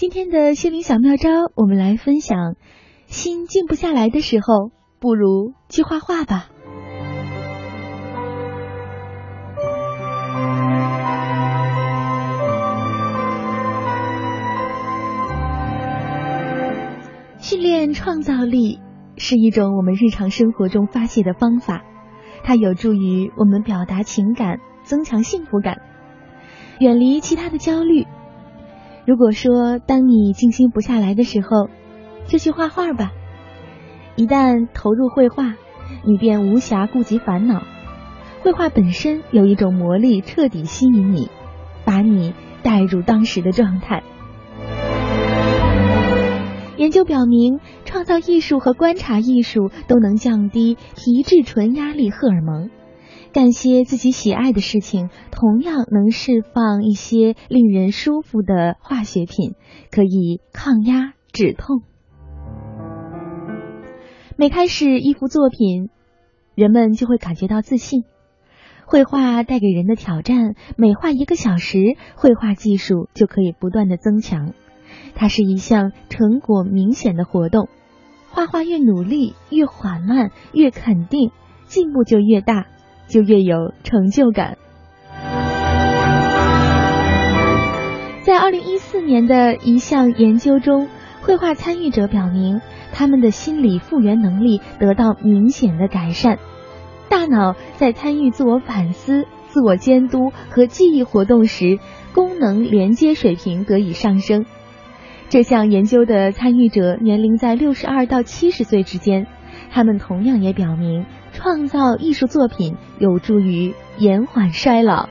今天的心灵小妙招，我们来分享：心静不下来的时候，不如去画画吧。训练创造力是一种我们日常生活中发泄的方法，它有助于我们表达情感，增强幸福感，远离其他的焦虑。如果说当你静心不下来的时候，就去画画吧。一旦投入绘画，你便无暇顾及烦恼。绘画本身有一种魔力，彻底吸引你，把你带入当时的状态。研究表明，创造艺术和观察艺术都能降低皮质醇压力荷尔蒙。干些自己喜爱的事情，同样能释放一些令人舒服的化学品，可以抗压止痛。每开始一幅作品，人们就会感觉到自信。绘画带给人的挑战，每画一个小时，绘画技术就可以不断的增强。它是一项成果明显的活动，画画越努力，越缓慢，越肯定，进步就越大，就越有成就感。在二零一四年的一项研究中，绘画参与者表明，他们的心理复原能力得到明显的改善，大脑在参与自我反思、自我监督和记忆活动时，功能连接水平得以上升。这项研究的参与者年龄在六十二到七十岁之间，他们同样也表明，创造艺术作品有助于延缓衰老。